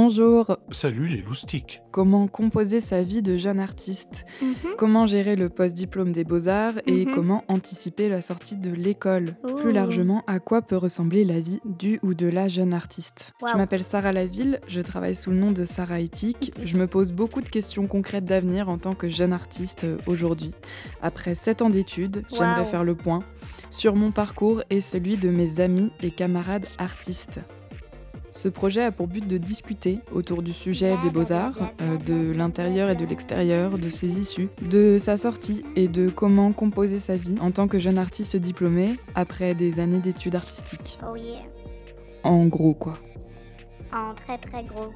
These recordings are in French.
Bonjour. Salut les loustiques. Comment composer sa vie de jeune artiste Mhm. Comment gérer le post-diplôme des beaux-arts et Mhm. comment anticiper la sortie de l'école Plus Ouh. largement, à quoi peut ressembler la vie du ou de la jeune artiste Je m'appelle Sarah Laville, je travaille sous le nom de Sarah Ethique. Je me pose beaucoup de questions concrètes d'avenir en tant que jeune artiste euh, aujourd'hui. Après 7 ans d'études, j'aimerais faire le point sur mon parcours et celui de mes amis et camarades artistes. Ce projet a pour but de discuter autour du sujet des beaux-arts, euh, de l'intérieur et de l'extérieur, de ses issues, de sa sortie et de comment composer sa vie en tant que jeune artiste diplômé après des années d'études artistiques. Oh yeah. En gros quoi. En très très gros.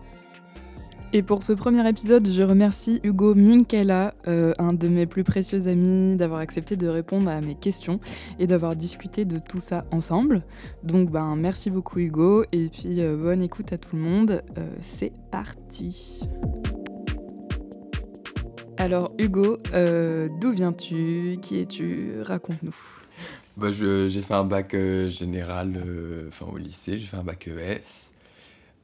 Et pour ce premier épisode, je remercie Hugo Minkela, euh, un de mes plus précieux amis, d'avoir accepté de répondre à mes questions et d'avoir discuté de tout ça ensemble. Donc ben merci beaucoup Hugo et puis euh, bonne écoute à tout le monde. Euh, C'est parti. Alors Hugo, d'où viens-tu? Qui es-tu? Raconte-nous. Bah, j'ai fait un bac général enfin, au lycée, j'ai fait un bac ES.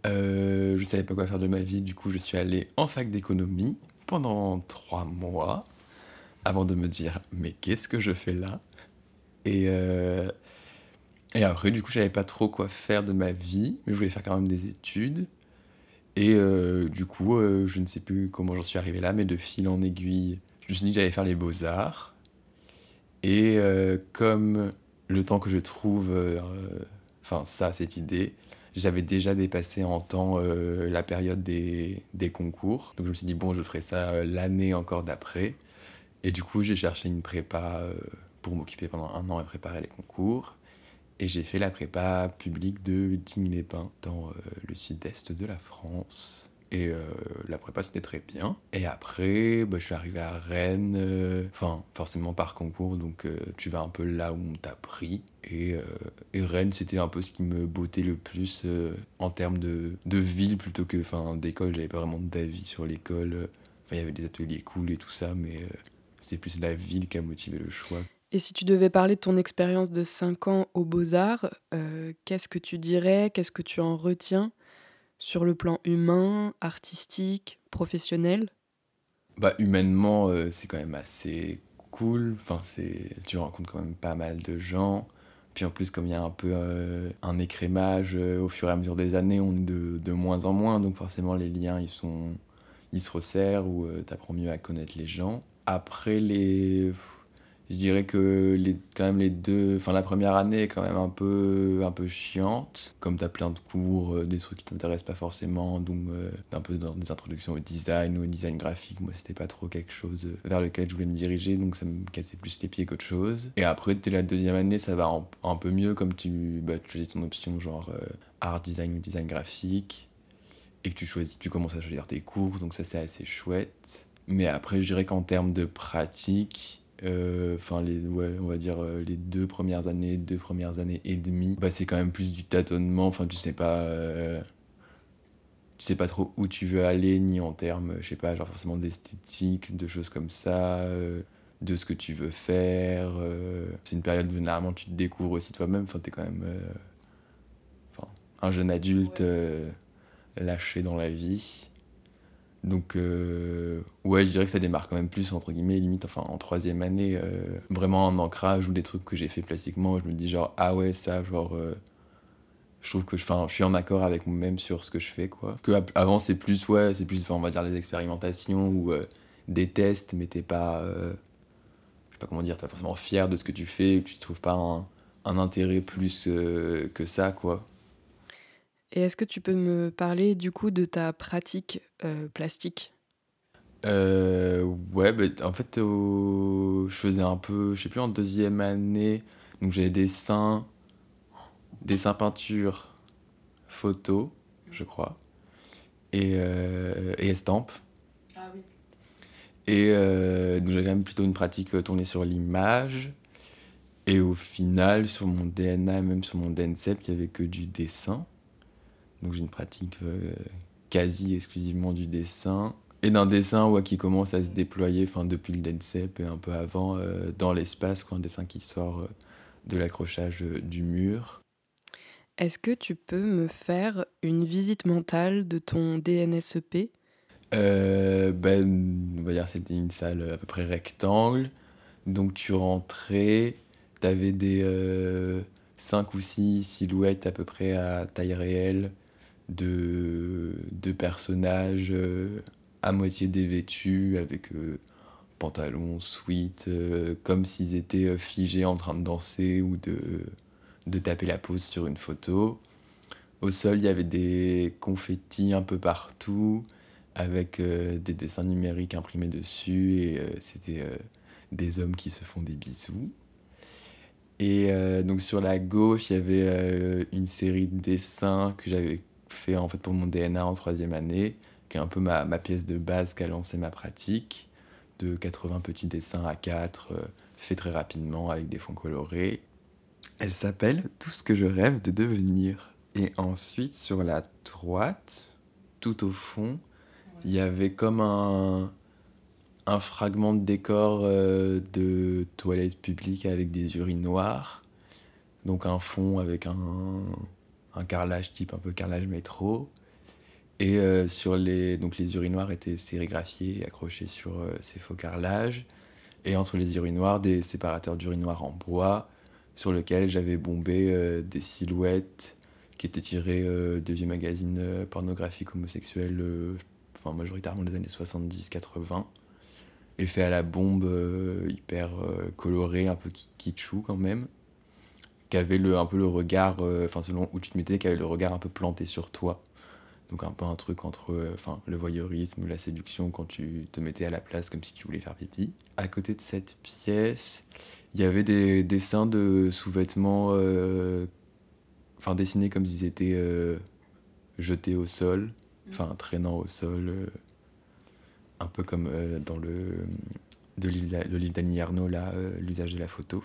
Euh, je savais pas quoi faire de ma vie, du coup je suis allé en fac d'économie pendant trois mois avant de me dire mais qu'est-ce que je fais là? Et, euh, et après du coup je savais pas trop quoi faire de ma vie, mais je voulais faire quand même des études. Et euh, du coup euh, je ne sais plus comment j'en suis arrivé là, mais de fil en aiguille, je me suis dit que j'allais faire les beaux-arts. Et euh, comme le temps que je trouve, enfin ça, cette idée, j'avais déjà dépassé en temps euh, la période des, des concours. Donc je me suis dit, bon, je ferai ça euh, l'année encore d'après. Et du coup, j'ai cherché une prépa euh, pour m'occuper pendant un an et préparer les concours. Et j'ai fait la prépa publique de Digne-les-Bains, dans le sud-est de la France. Et euh, la prépa, c'était très bien. Et après, bah, je suis arrivé à Rennes, euh, enfin, forcément par concours, donc euh, tu vas un peu là où on t'a pris. Et, et Rennes, c'était un peu ce qui me bottait le plus en termes de, de ville plutôt que d'école. J'avais pas vraiment d'avis sur l'école. Enfin, il y avait des ateliers cool et tout ça, mais c'est plus la ville qui a motivé le choix. Et si tu devais parler de ton expérience de 5 ans aux beaux-arts, qu'est-ce que tu dirais? Qu'est-ce que tu en retiens? Sur le plan humain, artistique, professionnel? Bah, humainement, euh, c'est quand même assez cool. Enfin. Tu rencontres quand même pas mal de gens. Puis en plus, comme il y a un peu euh, un écrémage euh, au fur et à mesure des années, on est de, de moins en moins. Donc forcément, les liens, ils, sont... ils se resserrent ou tu apprends mieux à connaître les gens. Après, les... je dirais que les, quand même les deux... Enfin, la première année est quand même un peu, un peu chiante. Comme tu as plein de cours, euh, des trucs qui t'intéressent pas forcément. Donc, euh, un peu dans des introductions au design ou au design graphique. Moi, c'était pas trop quelque chose euh, vers lequel je voulais me diriger. Donc, ça me cassait plus les pieds qu'autre chose. Et après, dès la deuxième année, ça va un, peu mieux. Comme tu, bah, choisis ton option genre euh, art design ou design graphique. Et que tu choisis, tu commences à choisir tes cours. Donc, ça, c'est assez chouette. Mais après, je dirais qu'en termes de pratique, euh, enfin les ouais on va dire euh, les deux premières années deux premières années et demie bah c'est quand même plus du tâtonnement. Enfin tu sais pas euh, tu sais pas trop où tu veux aller ni en termes je sais pas genre forcément d'esthétique de choses comme ça de ce que tu veux faire c'est une période où généralement tu te découvres aussi toi-même. Enfin t'es quand même enfin un jeune adulte lâché dans la vie donc, euh, ouais, je dirais que ça démarre quand même plus, entre guillemets, limite, enfin, en troisième année, euh, vraiment un ancrage ou des trucs que j'ai fait plastiquement, je me dis genre, ah ouais, ça, genre, euh, je trouve que je, suis en accord avec moi-même sur ce que je fais, quoi. Avant, c'est plus, ouais, c'est plus, on va dire, les expérimentations ou des tests, mais t'es pas, je sais pas comment dire, t'es pas forcément fier de ce que tu fais, tu trouves pas un, intérêt plus que ça, quoi. Et est-ce que tu peux me parler du coup de ta pratique euh, plastique? Euh, ouais, bah, en fait, je faisais un peu, je sais plus, en deuxième année, donc j'avais dessin, dessin, peinture, photo, je crois, et, euh, et estampe. Ah oui. Et euh, donc j'avais quand même plutôt une pratique tournée sur l'image. Et au final, sur mon DNA, même sur mon DNCEP, il n'y avait que du dessin. Donc j'ai une pratique euh, quasi exclusivement du dessin. Et d'un dessin ouais, qui commence à se déployer enfin, depuis le DNCEP et un peu avant euh, dans l'espace, quoi, un dessin qui sort euh, de l'accrochage euh, du mur. Est-ce que tu peux me faire une visite mentale de ton DNSEP ben, on va dire c'était une salle à peu près rectangle. Donc tu rentrais, t'avais des 5 euh, ou 6 silhouettes à peu près à taille réelle de, de personnages euh, à moitié dévêtus avec pantalon, sweat, comme s'ils étaient figés en train de danser ou de, de taper la pose sur une photo. Au sol, il y avait des confettis un peu partout avec euh, des dessins numériques imprimés dessus et euh, c'était euh, des hommes qui se font des bisous. Et donc sur la gauche, il y avait une série de dessins que j'avais fait en fait pour mon DNA en troisième année, qui est un peu ma, pièce de base qui a lancé ma pratique, de 80 petits dessins à 4, faits très rapidement avec des fonds colorés. Elle s'appelle Tout ce que je rêve de devenir. Et ensuite, sur la droite, tout au fond, il y avait comme un, un fragment de décor euh, de toilette publique avec des urinoirs. Donc un fond avec un, un carrelage type un peu carrelage métro. Et euh, sur les, donc les urinoirs étaient sérigraphiés et accrochés sur euh, ces faux carrelages. Et entre les urinoirs, des séparateurs d'urinoirs en bois sur lesquels j'avais bombé des silhouettes qui étaient tirées de vieux magazines pornographiques homosexuels enfin majoritairement des années 70-80, et fait à la bombe euh, hyper euh, coloré, un peu kitschou quand même, qui avait le, un peu le regard, euh, enfin selon où tu te mettais, qui avait le regard un peu planté sur toi. Donc un peu un truc entre enfin le voyeurisme la séduction quand tu te mettais à la place comme si tu voulais faire pipi. À côté de cette pièce, il y avait des dessins de sous-vêtements enfin dessinés comme s'ils étaient jetés au sol enfin traînant au sol, euh, un peu comme euh, dans le, de le livre d'Annie Arnaud, là, euh, l'usage de la photo,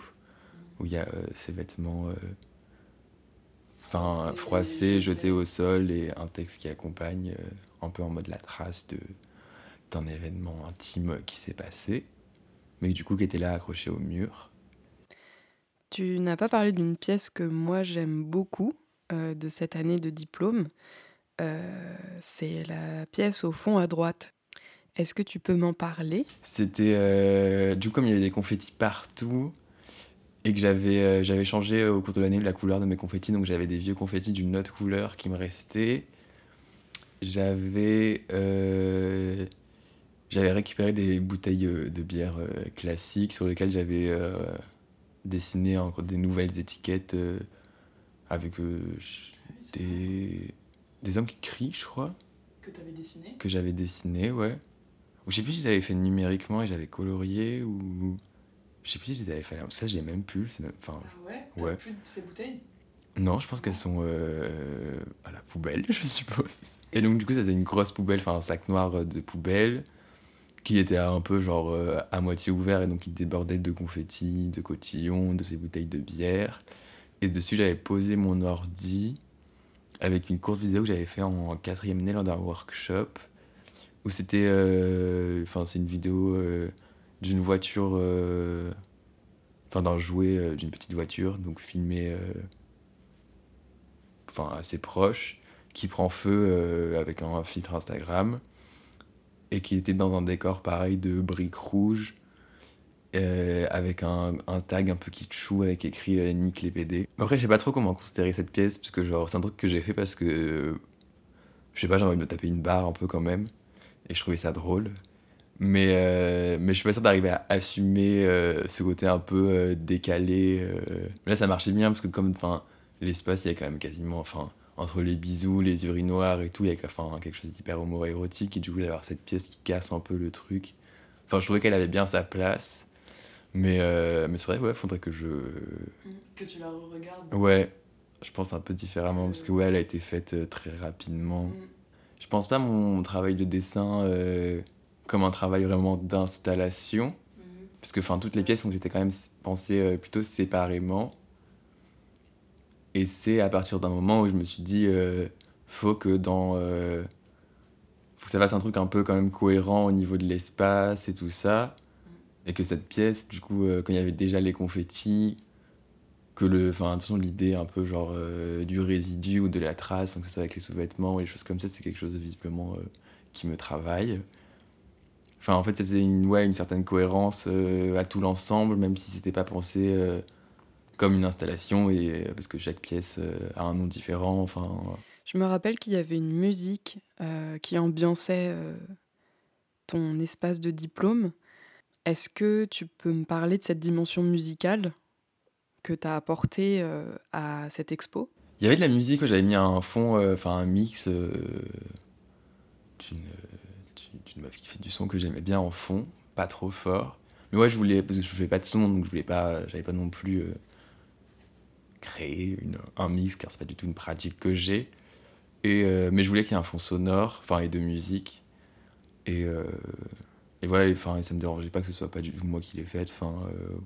où il y a ces vêtements enfin froissés, jetés au sol et un texte qui accompagne un peu en mode la trace de d'un événement intime qui s'est passé, mais du coup qui était là accroché au mur. Tu n'as pas parlé d'une pièce que moi j'aime beaucoup de cette année de diplôme. Euh, c'est la pièce au fond à droite. Est-ce que tu peux m'en parler? C'était. Euh, du coup, comme il y avait des confettis partout et que j'avais euh, j'avais changé au cours de l'année la couleur de mes confettis, donc j'avais des vieux confettis d'une autre couleur qui me restaient. J'avais. j'avais récupéré des bouteilles de bière classiques sur lesquelles j'avais dessiné encore des nouvelles étiquettes avec des des hommes qui crient, je crois. Que tu avais dessiné? Que j'avais dessiné, ouais. Ou je sais plus si je l'avais fait numériquement et j'avais colorié ou. Je sais plus si je les avais fait. Ça, je l'ai même plus. Même... Enfin, ah ouais? Ouais. plus de ces bouteilles? Non, je pense qu'elles sont euh, à la poubelle, je suppose. Et donc, du coup, c'était une grosse poubelle, enfin, un sac noir de poubelle qui était un peu genre euh, à moitié ouvert et donc il débordait de confettis, de cotillons, de ces bouteilles de bière. Et dessus, j'avais posé mon ordi avec une courte vidéo que j'avais fait en quatrième année lors d'un workshop où c'était euh, enfin c'est une vidéo euh, d'une voiture euh, enfin d'un jouet d'une petite voiture donc filmé enfin assez proche qui prend feu avec un filtre Instagram et qui était dans un décor pareil de briques rouges euh, avec un, tag un peu kitschou avec écrit euh, Nick les PD. Après, je sais pas trop comment considérer cette pièce, parce que genre, c'est un truc que j'ai fait parce que. je sais pas, j'ai envie de me taper une barre un peu quand même, et je trouvais ça drôle. Mais, euh, mais je suis pas sûr d'arriver à assumer ce côté un peu décalé. Là, ça marchait bien, parce que comme l'espace, il y a quand même quasiment. Enfin, entre les bisous, les urinoirs et tout, il y a quelque chose d'hyper homo-érotique, et du coup, d'avoir cette pièce qui casse un peu le truc. Enfin, je trouvais qu'elle avait bien sa place. Mais, euh, mais c'est vrai, ouais, faudrait que je. Que tu la regardes. Ouais, je pense un peu différemment, parce que ouais, elle a été faite euh, très rapidement. Mm. Je pense pas mon travail de dessin euh, comme un travail vraiment d'installation, mm. parce que enfin, toutes les pièces ont été quand même pensées plutôt séparément. Et c'est à partir d'un moment où je me suis dit, faut que dans. faut que ça fasse un truc un peu quand même cohérent au niveau de l'espace et tout ça. Et que cette pièce, du coup, euh, quand il y avait déjà les confettis, que le, enfin, de toute façon, l'idée un peu genre du résidu ou de la trace, que ce soit avec les sous-vêtements ou les choses comme ça, c'est quelque chose visiblement qui me travaille. Enfin, en fait, ça faisait une, ouais, une certaine cohérence à tout l'ensemble, même si c'était pas pensé comme une installation, et, parce que chaque pièce a un nom différent. Enfin, je me rappelle qu'il y avait une musique euh, qui ambiançait euh, ton espace de diplôme. Est-ce que tu peux me parler de cette dimension musicale que tu as apportée euh, à cette expo? Il y avait de la musique, j'avais mis un fond, enfin un mix d'une meuf qui fait du son que j'aimais bien en fond, pas trop fort. Mais ouais, je voulais, parce que je fais pas de son, donc je voulais pas, j'avais pas non plus créé une, un mix, car c'est pas du tout une pratique que j'ai. Et, euh, mais je voulais qu'il y ait un fond sonore, enfin, et de musique. Et, euh, et voilà, enfin, ça me dérangeait pas que ce soit pas du tout moi qui l'ai faite. Enfin, euh,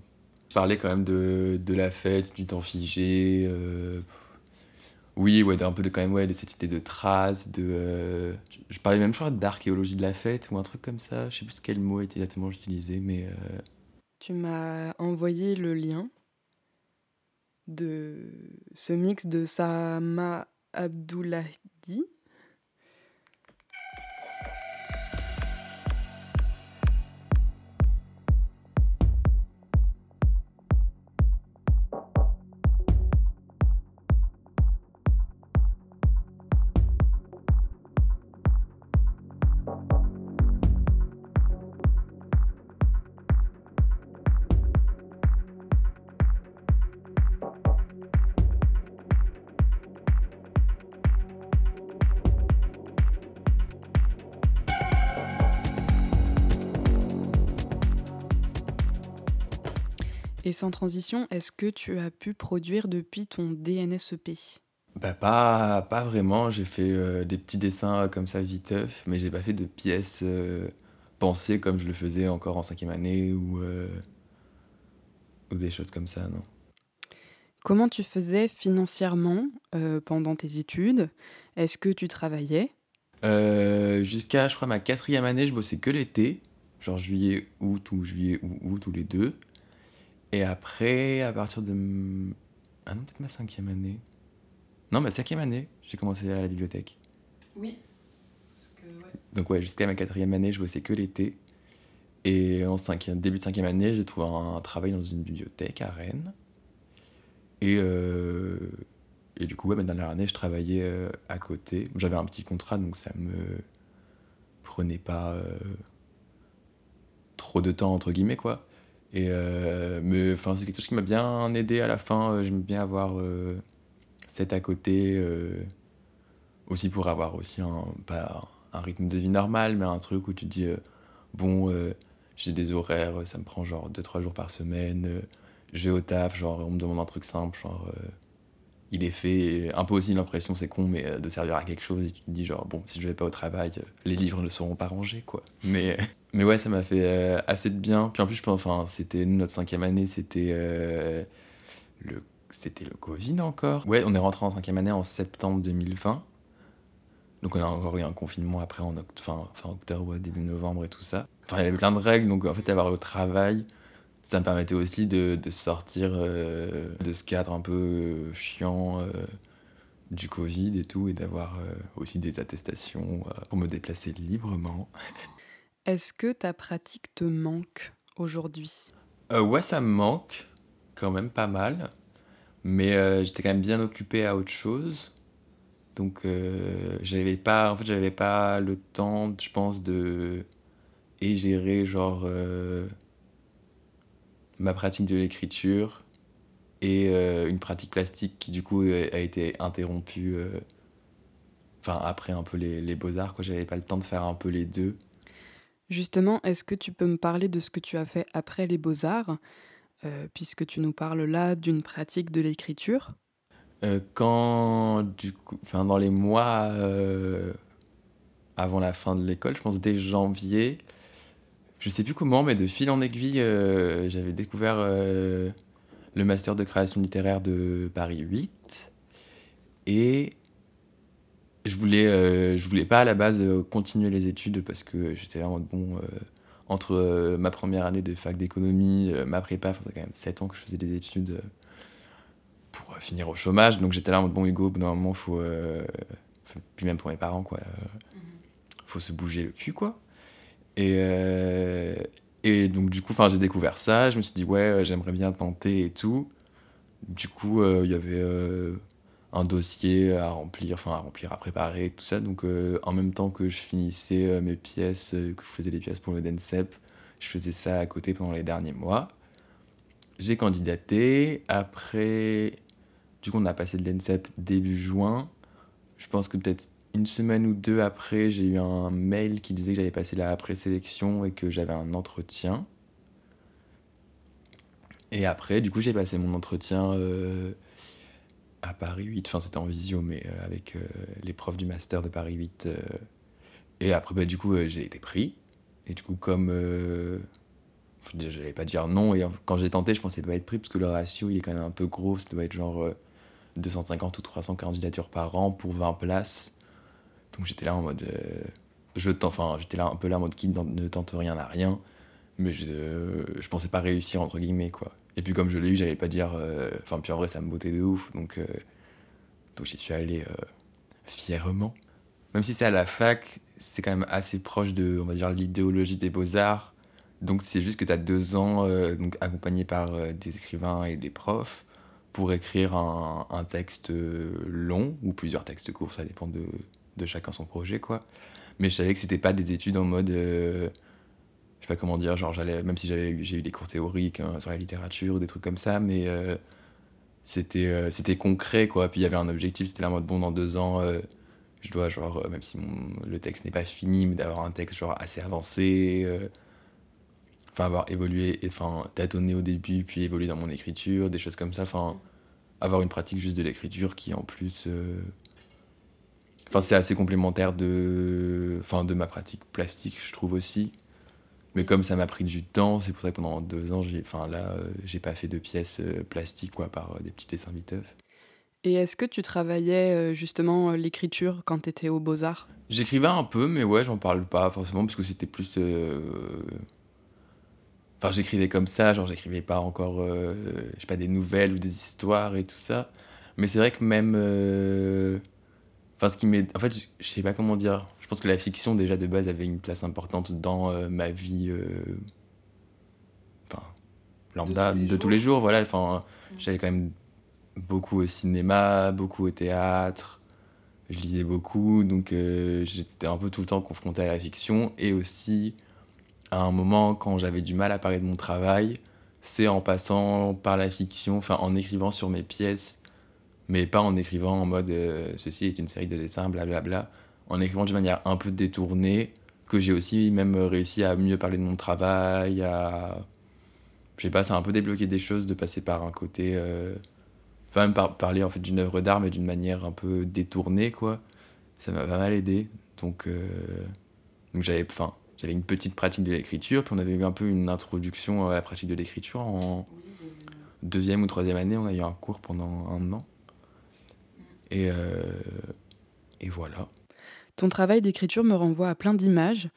je parlais quand même de, de, la fête, du temps figé. Oui, ouais, un peu de quand même, ouais, de cette idée de traces, de. je parlais même, je d'archéologie de la fête ou un truc comme ça. Je sais plus quel mot était exactement utilisé, mais. Tu m'as envoyé le lien de ce mix de Sama Abdoulahdi Et sans transition, est-ce que tu as pu produire depuis ton DNSEP bah pas, pas vraiment, j'ai fait euh, des petits dessins comme ça viteuf, mais j'ai pas fait de pièces euh, pensées comme je le faisais encore en cinquième année ou, euh, ou des choses comme ça, non. Comment tu faisais financièrement pendant tes études? Est-ce que tu travaillais? Jusqu'à, je crois, ma quatrième année, je bossais que l'été, genre juillet, août ou juillet ou août, tous les deux. Et après, à partir de. Ah non, peut-être ma cinquième année. Non, ma cinquième année, j'ai commencé à la bibliothèque. Oui. Donc, ouais, jusqu'à ma quatrième année, je bossais que l'été. Et en cinquième, début de cinquième année, j'ai trouvé un, travail dans une bibliothèque à Rennes. Et, euh, et du coup, ouais, ma dernière année, je travaillais euh, à côté. J'avais un petit contrat, donc ça me prenait pas euh, trop de temps, entre guillemets, quoi. Et euh, mais enfin, c'est quelque chose qui m'a bien aidé à la fin. Euh, j'aime bien avoir euh, cet à côté aussi pour avoir aussi un, rythme de vie normal, mais un truc où tu dis bon, j'ai des horaires, ça me prend genre 2-3 jours par semaine, je vais au taf, genre on me demande un truc simple, genre il est fait. un peu aussi l'impression, c'est con, mais de servir à quelque chose et tu te dis genre bon, si je vais pas au travail, les livres ne seront pas rangés quoi. Mais mais ouais, ça m'a fait euh, assez de bien. Puis en plus, je enfin, c'était notre cinquième année, c'était euh, le, c'était le Covid encore. Ouais, on est rentré en cinquième année en septembre 2020. Donc on a encore eu un confinement après en fin, fin octobre, début novembre et tout ça. Enfin, il y avait plein de règles, donc en fait, avoir le travail, ça me permettait aussi de, de sortir euh, de ce cadre un peu chiant du Covid et tout, et d'avoir aussi des attestations pour me déplacer librement. Est-ce que ta pratique te manque aujourd'hui? Euh, Ouais, ça me manque quand même pas mal. Mais euh, j'étais quand même bien occupé à autre chose. Donc euh, j'avais pas, en fait, pas le temps, je pense, de et gérer genre euh, ma pratique de l'écriture et une pratique plastique qui du coup a été interrompue. Enfin après un peu les, les beaux arts quoi, j'avais pas le temps de faire un peu les deux. Justement, est-ce que tu peux me parler de ce que tu as fait après les beaux-arts, euh, puisque tu nous parles là d'une pratique de l'écriture? Euh, Quand, dans les mois euh, avant la fin de l'école, je pense dès janvier, je sais plus comment, mais de fil en aiguille, j'avais découvert le master de création littéraire de Paris 8. Et je voulais, euh, je voulais pas à la base euh, continuer les études parce que j'étais là en bon. Euh, entre ma première année de fac d'économie, ma prépa, ça fait quand même 7 ans que je faisais des études. pour finir au chômage. Donc j'étais là en mode bon Hugo, normalement faut, puis même pour mes parents quoi, faut se bouger le cul quoi. Et, et donc du coup, enfin j'ai découvert ça, je me suis dit ouais j'aimerais bien tenter et tout. Du coup il y avait un dossier à remplir, enfin à remplir, à préparer, tout ça. Donc euh, en même temps que je finissais euh, mes pièces, euh, que je faisais des pièces pour le DENSEP, je faisais ça à côté pendant les derniers mois. J'ai candidaté. Après, du coup, on a passé le DENSEP début juin. Je pense que peut-être une semaine ou deux après, j'ai eu un mail qui disait que j'avais passé la présélection et que j'avais un entretien. Et après, du coup, j'ai passé mon entretien à Paris 8, enfin c'était en visio, mais euh, avec euh, les profs du master de Paris 8. Euh, et après, bah, du coup, j'ai été pris. Et du coup, comme. je n'allais pas dire non, et quand j'ai tenté, je pensais pas être pris, parce que le ratio, il est quand même un peu gros, ça doit être genre 250 ou 300 candidatures par an pour 20 places. Donc j'étais là en mode. je enfin, j'étais là un peu là en mode qui ne tente rien à rien, mais je, je pensais pas réussir, entre guillemets, quoi. Et puis comme je l'ai eu, j'allais pas dire. Euh, enfin, puis en vrai, ça me bottait de ouf. Donc, euh, donc j'y suis allé euh, fièrement. Même si c'est à la fac, c'est quand même assez proche de, on va dire, l'idéologie des beaux-arts. Donc c'est juste que tu as deux ans, donc accompagné par des écrivains et des profs, pour écrire un, texte long, ou plusieurs textes courts, ça dépend de, de chacun son projet, quoi. Mais je savais que c'était pas des études en mode pas comment dire, genre j'allais, même si j'avais j'ai eu des cours théoriques hein, sur la littérature ou des trucs comme ça, mais euh, c'était euh, c'était concret quoi. Puis il y avait un objectif, c'était la mode bon dans deux ans, euh, je dois genre même si le texte n'est pas fini, mais d'avoir un texte genre assez avancé, enfin avoir évolué, enfin tâtonné au début, puis évoluer dans mon écriture, des choses comme ça, enfin avoir une pratique juste de l'écriture qui en plus Enfin, c'est assez complémentaire de, enfin, de ma pratique plastique, je trouve aussi. Mais comme ça m'a pris du temps, c'est pour ça que pendant deux ans, j'ai, enfin là, euh, j'ai pas fait de pièces euh, plastiques quoi, par euh, des petits dessins viteufs. Et est-ce que tu travaillais justement l'écriture quand tu étais aux Beaux-Arts? J'écrivais un peu, mais ouais, j'en parle pas forcément parce que c'était plus. Enfin, j'écrivais comme ça, genre j'écrivais pas encore, je sais pas, des nouvelles ou des histoires et tout ça. Mais c'est vrai que même. Enfin, ce qui m'est. En fait, je sais pas comment dire je pense que la fiction déjà de base avait une place importante dans euh, ma vie euh, enfin lambda de tous les, jours. voilà enfin mm. j'allais quand même beaucoup au cinéma beaucoup au théâtre je lisais beaucoup donc euh, j'étais un peu tout le temps confronté à la fiction et aussi à un moment quand j'avais du mal à parler de mon travail c'est en passant par la fiction enfin en écrivant sur mes pièces mais pas en écrivant en mode ceci est une série de dessins blablabla bla, bla, en écrivant d'une manière un peu détournée, que j'ai aussi même réussi à mieux parler de mon travail, à. Je sais pas, ça a un peu débloqué des choses de passer par un côté. Euh, enfin, même par, parler en fait d'une œuvre d'art, mais d'une manière un peu détournée, quoi. Ça m'a pas mal aidé. Donc, euh, donc j'avais. Enfin, j'avais une petite pratique de l'écriture, puis on avait eu un peu une introduction à la pratique de l'écriture en deuxième ou troisième année. On a eu un cours pendant un an. Et, euh, et voilà. Ton travail d'écriture me renvoie à plein d'images.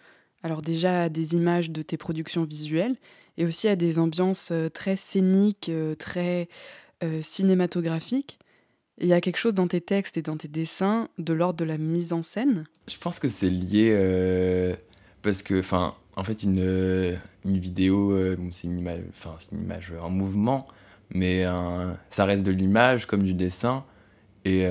Alors déjà à des images de tes productions visuelles et aussi à des ambiances euh, très scéniques, euh, très euh, cinématographiques. Il y a quelque chose dans tes textes et dans tes dessins de l'ordre de la mise en scène? Je pense que c'est lié parce que, enfin, en fait, une, une vidéo, c'est une image, enfin, c'est une image en mouvement, mais ça reste de l'image comme du dessin. Et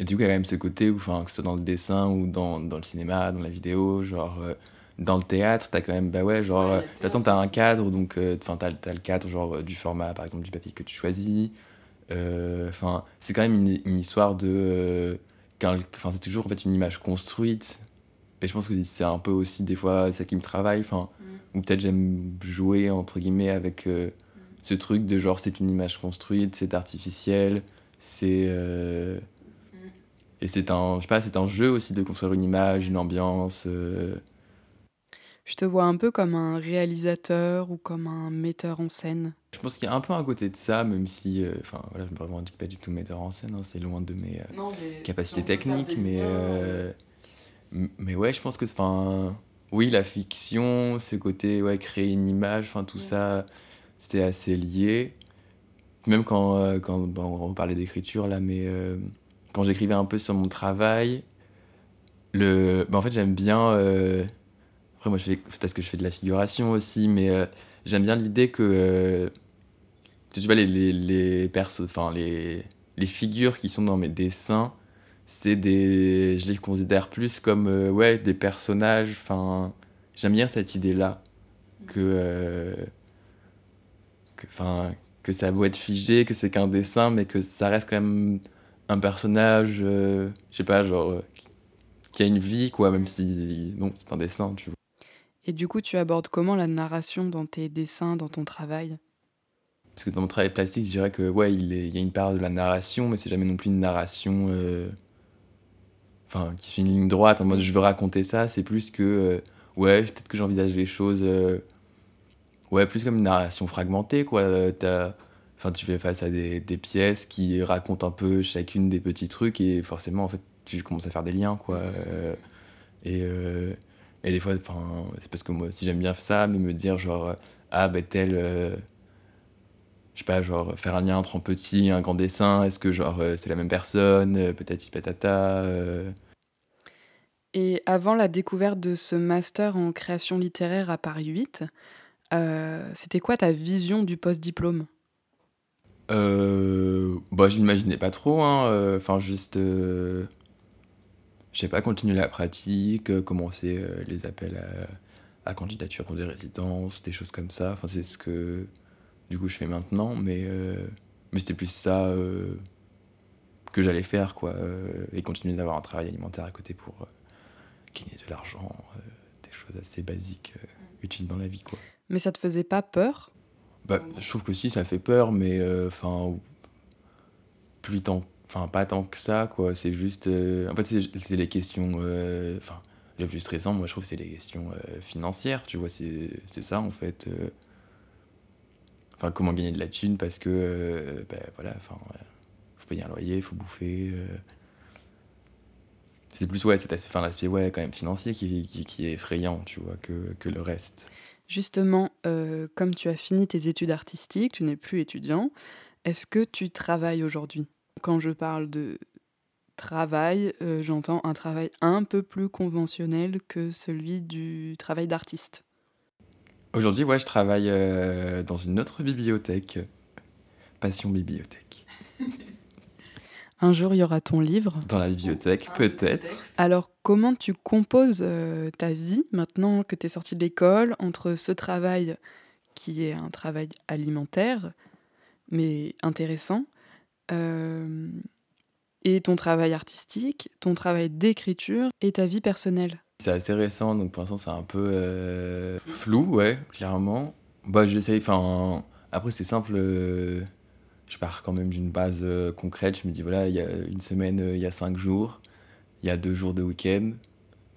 et du coup, il y a quand même ce côté où, enfin, que ce soit dans le dessin ou dans, dans le cinéma, dans la vidéo, genre, euh, dans le théâtre, t'as quand même, bah ouais, genre, euh, de toute façon, t'as un cadre, donc, euh, enfin, t'as, as le cadre, genre, du format, par exemple, du papier que tu choisis. Enfin, c'est quand même une, une histoire de. Enfin, c'est toujours, en fait, une image construite. Et je pense que c'est un peu aussi, des fois, ça qui me travaille, enfin, mm. ou peut-être j'aime jouer, entre guillemets, avec mm. ce truc de genre, c'est une image construite, c'est artificiel, c'est et c'est un, je sais pas, c'est un jeu aussi de construire une image, une ambiance. Euh. Je te vois un peu comme un réalisateur ou comme un metteur en scène. Je pense qu'il y a un peu un côté de ça, même si, euh, enfin voilà, je me revendique pas du tout metteur en scène, hein, c'est loin de mes euh, capacités techniques, mais mais ouais, je pense que, enfin, oui, la fiction, ce côté, ouais, créer une image, enfin tout ça, c'était assez lié. même quand, quand on parlait d'écriture, là, mais quand j'écrivais un peu sur mon travail, le, bah, en fait, j'aime bien. après, moi, je fais, parce que je fais de la figuration aussi, mais j'aime bien l'idée que. tu vois, les, les, les, enfin, les, les figures qui sont dans mes dessins, c'est des. Je les considère plus comme ouais, des personnages. Enfin, j'aime bien cette idée-là. Que. enfin, que ça doit être figé, que c'est qu'un dessin, mais que ça reste quand même un personnage, euh, je sais pas, genre, euh, qui a une vie, quoi, même si, non, c'est un dessin, tu vois. Et du coup, tu abordes comment la narration dans tes dessins, dans ton travail? Parce que dans mon travail plastique, je dirais que, ouais, il, il y a une part de la narration, mais c'est jamais non plus une narration, euh, enfin, qui suit une ligne droite, en mode je veux raconter ça, c'est plus que, ouais, peut-être que j'envisage les choses, ouais, plus comme une narration fragmentée, quoi. T'as enfin tu fais face à des, pièces qui racontent un peu chacune des petits trucs et forcément en fait tu commences à faire des liens quoi. Euh, et, euh, et des fois c'est parce que moi si j'aime bien ça mais me dire genre ah ben tel euh, je sais pas genre faire un lien entre un petit et un grand dessin est-ce que genre c'est la même personne peut-être patata et avant la découverte de ce master en création littéraire à Paris 8 c'était quoi ta vision du post-diplôme? Euh, bah, je l'imaginais pas trop, hein. Euh, enfin, juste. Euh, je sais pas, continuer la pratique, euh, commencer les appels à, candidature pour des résidences, des choses comme ça. Enfin, c'est ce que. Du coup, je fais maintenant, mais, mais c'était plus ça que j'allais faire, quoi. et continuer d'avoir un travail alimentaire à côté pour gagner de l'argent, des choses assez basiques, utiles dans la vie, quoi. Mais ça te faisait pas peur bah, je trouve que si, ça fait peur, mais euh, enfin, plus tant, enfin pas tant que ça, quoi. C'est juste, euh, en fait, c'est les questions, euh, enfin, les plus stressantes, moi, je trouve, c'est les questions financières, tu vois, c'est ça, en fait. Enfin, comment gagner de la thune, parce que, ben voilà, enfin, faut payer un loyer, faut bouffer. C'est plus, ouais, cet aspect, l'aspect, ouais, quand même financier qui, qui, qui, est effrayant, tu vois, que, que le reste. Justement, euh, comme tu as fini tes études artistiques, tu n'es plus étudiant, est-ce que tu travailles aujourd'hui? Quand je parle de travail, euh, j'entends un travail un peu plus conventionnel que celui du travail d'artiste. Aujourd'hui, ouais, je travaille euh, dans une autre bibliothèque, Passion Bibliothèque. Un jour, il y aura ton livre. Dans la bibliothèque, peut-être. Alors, comment tu composes euh, ta vie maintenant que tu es sorti de l'école entre ce travail qui est un travail alimentaire, mais intéressant, euh, et ton travail artistique, ton travail d'écriture et ta vie personnelle? C'est assez récent, donc pour l'instant, c'est un peu euh, flou, ouais, clairement. Bah, j'essaye, enfin. Après, c'est simple je pars quand même d'une base euh, concrète. Je me dis, voilà, il y a une semaine, euh, il y a cinq jours, il y a deux jours de week-end,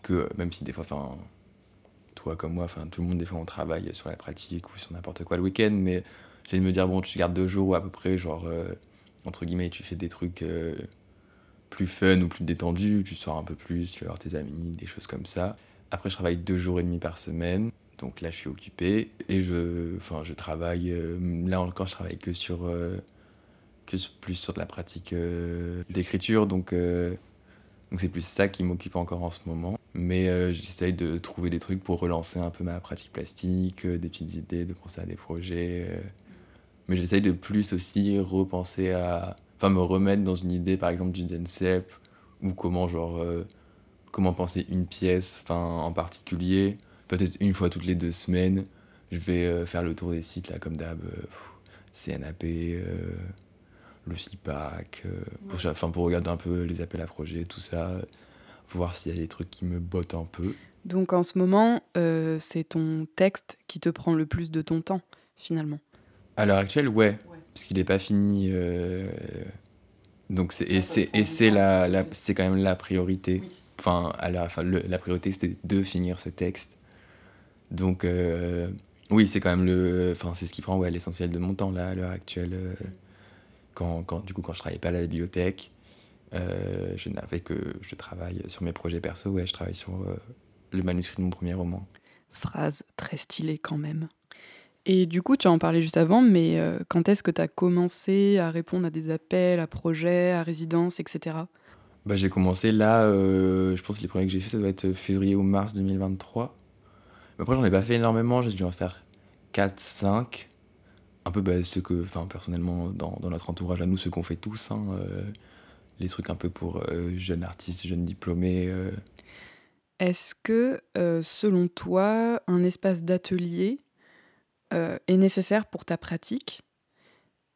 que même si des fois, enfin, toi comme moi, enfin, tout le monde, des fois, on travaille sur la pratique ou sur n'importe quoi le week-end, mais j'essaie de me dire, bon, tu gardes deux jours ou à peu près, genre, euh, entre guillemets, tu fais des trucs plus fun ou plus détendus, tu sors un peu plus, tu vas voir tes amis, des choses comme ça. Après, je travaille deux jours et demi par semaine. Donc là, je suis occupé et je, enfin, je travaille. là encore, je travaille que sur plus sur de la pratique euh, d'écriture, donc euh, donc c'est plus ça qui m'occupe encore en ce moment. Mais euh, j'essaye de trouver des trucs pour relancer un peu ma pratique plastique, des petites idées, de penser à des projets. mais j'essaye de plus aussi repenser à, enfin me remettre dans une idée, par exemple du DNCEP ou comment genre comment penser une pièce, en particulier. Peut-être une fois toutes les deux semaines, je vais faire le tour des sites là comme d'hab, CNAP le CIPAC, euh, pour, enfin, pour regarder un peu les appels à projets, tout ça, voir s'il y a des trucs qui me bottent un peu. Donc en ce moment, euh, c'est ton texte qui te prend le plus de ton temps, finalement À l'heure actuelle, ouais, parce qu'il n'est pas fini. Euh, donc c'est, et c'est, et c'est, la, la, c'est quand même la priorité. Enfin, à la, enfin la priorité, c'était de finir ce texte. Donc, oui, c'est quand même le. Enfin, c'est ce qui prend ouais, l'essentiel de mon temps, là, à l'heure actuelle quand, quand, du coup, quand je travaillais pas à la bibliothèque, euh, je n'avais que je travaille sur mes projets perso, ouais, je travaille sur euh, le manuscrit de mon premier roman. Phrase très stylée quand même. Et du coup, tu en parlais juste avant, mais euh, quand est-ce que tu as commencé à répondre à des appels, à projets, à résidences, etc. Bah, j'ai commencé là, je pense que les premiers que j'ai fait, ça doit être février ou mars 2023. Mais après, j'en ai pas fait énormément, j'ai dû en faire 4, 5. Un peu bah, ce que, enfin, personnellement, dans, notre entourage à nous, ce qu'on fait tous. Hein, euh, les trucs un peu pour jeunes artistes, jeunes diplômés. Est-ce que, selon toi, un espace d'atelier euh, est nécessaire pour ta pratique?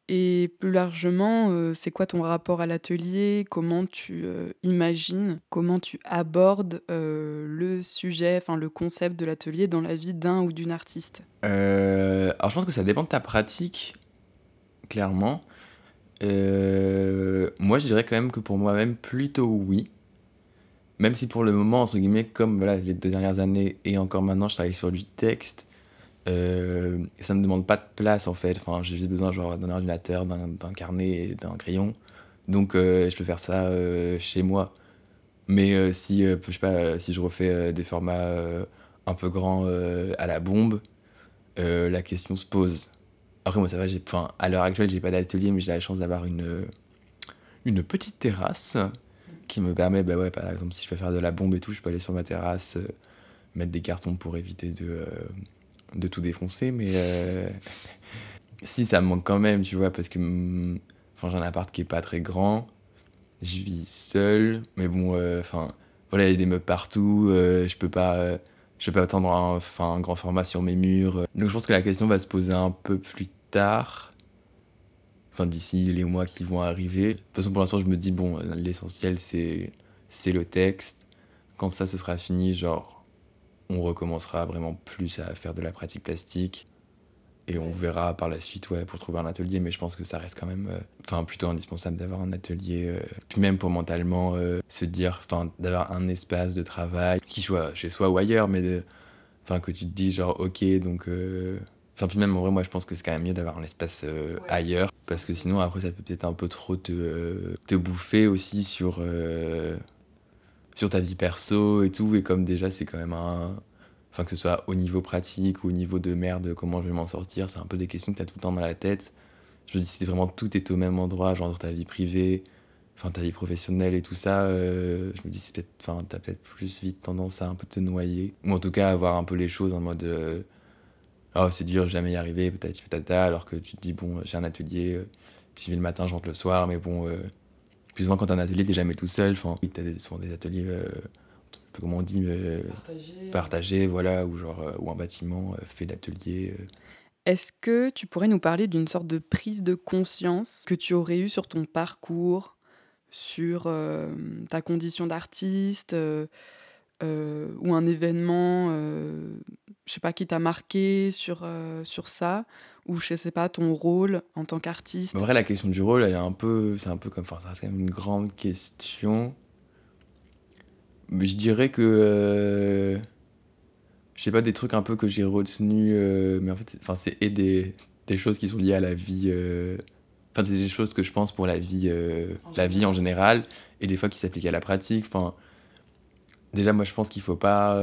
Et plus largement, euh, c'est quoi ton rapport à l'atelier? Comment tu euh, imagines, comment tu abordes le sujet, enfin le concept de l'atelier dans la vie d'un ou d'une artiste? Alors je pense que ça dépend de ta pratique, clairement. moi je dirais quand même que pour moi-même, plutôt oui. Même si pour le moment, entre guillemets, comme voilà, les deux dernières années et encore maintenant, je travaille sur du texte, euh, ça ne me demande pas de place en fait. Enfin, j'ai juste besoin d'un ordinateur, d'un carnet et d'un crayon. Donc euh, je peux faire ça euh, chez moi. Mais si, je sais pas, si je refais des formats un peu grands à la bombe, la question se pose. Après, moi, ça va, enfin, à l'heure actuelle, j'ai pas d'atelier, mais j'ai la chance d'avoir une, une petite terrasse qui me permet, bah ouais, par exemple, si je veux faire de la bombe et tout, je peux aller sur ma terrasse, mettre des cartons pour éviter de de tout défoncer, mais euh, si ça me manque quand même, tu vois, parce que mm, enfin, j'ai un appart qui est pas très grand, je vis seul, mais bon, euh, enfin, voilà, il y a des meubles partout, euh, je peux pas, je peux pas attendre un, un grand format sur mes murs. Donc je pense que la question va se poser un peu plus tard, enfin d'ici les mois qui vont arriver. De toute façon, pour l'instant, je me dis, bon, l'essentiel, c'est, c'est le texte. Quand ça, ce sera fini, genre, on recommencera vraiment plus à faire de la pratique plastique. Et on verra par la suite ouais, pour trouver un atelier, mais je pense que ça reste quand même euh, plutôt indispensable d'avoir un atelier, euh, puis même pour mentalement euh, se dire, enfin d'avoir un espace de travail, qui soit chez soi ou ailleurs, mais enfin que tu te dis genre ok, donc... Enfin, puis même en vrai, moi je pense que c'est quand même mieux d'avoir un espace ailleurs, parce que sinon après ça peut peut-être un peu trop te, te bouffer aussi sur sur ta vie perso et tout. Et comme déjà, c'est quand même un. Enfin, que ce soit au niveau pratique ou au niveau de merde, comment je vais m'en sortir, c'est un peu des questions que tu as tout le temps dans la tête. Je me dis, si vraiment tout est au même endroit, genre ta vie privée, enfin ta vie professionnelle et tout ça, euh, je me dis, c'est peut-être, enfin, t'as peut-être plus vite tendance à un peu te noyer. Ou en tout cas, avoir un peu les choses en mode. Euh, oh, c'est dur, jamais y arriver, peut-être, peut-être, alors que tu te dis, bon, j'ai un atelier, euh, j'y vais le matin, je rentre le soir, mais bon, plus souvent, quand t'as un atelier, t'es jamais tout seul. Enfin, t'as des, souvent des ateliers, euh, comment on dit, euh, partagés, voilà, ou genre, euh, ou un bâtiment euh, fait d'ateliers. Est-ce que tu pourrais nous parler d'une sorte de prise de conscience que tu aurais eue sur ton parcours, sur ta condition d'artiste, ou un événement, je sais pas, qui t'a marqué sur, sur ça? Ou je sais pas ton rôle en tant qu'artiste En vrai, la question du rôle, elle est un peu, c'est un peu comme, enfin, ça reste quand même une grande question. Je dirais que, euh, je sais pas des trucs un peu que j'ai retenu, euh, mais en fait, enfin, c'est des, des, choses qui sont liées à la vie. Euh, enfin, c'est des choses que je pense pour la vie, la vie en général, et des fois qui s'appliquent à la pratique. Enfin, déjà, moi, je pense qu'il faut pas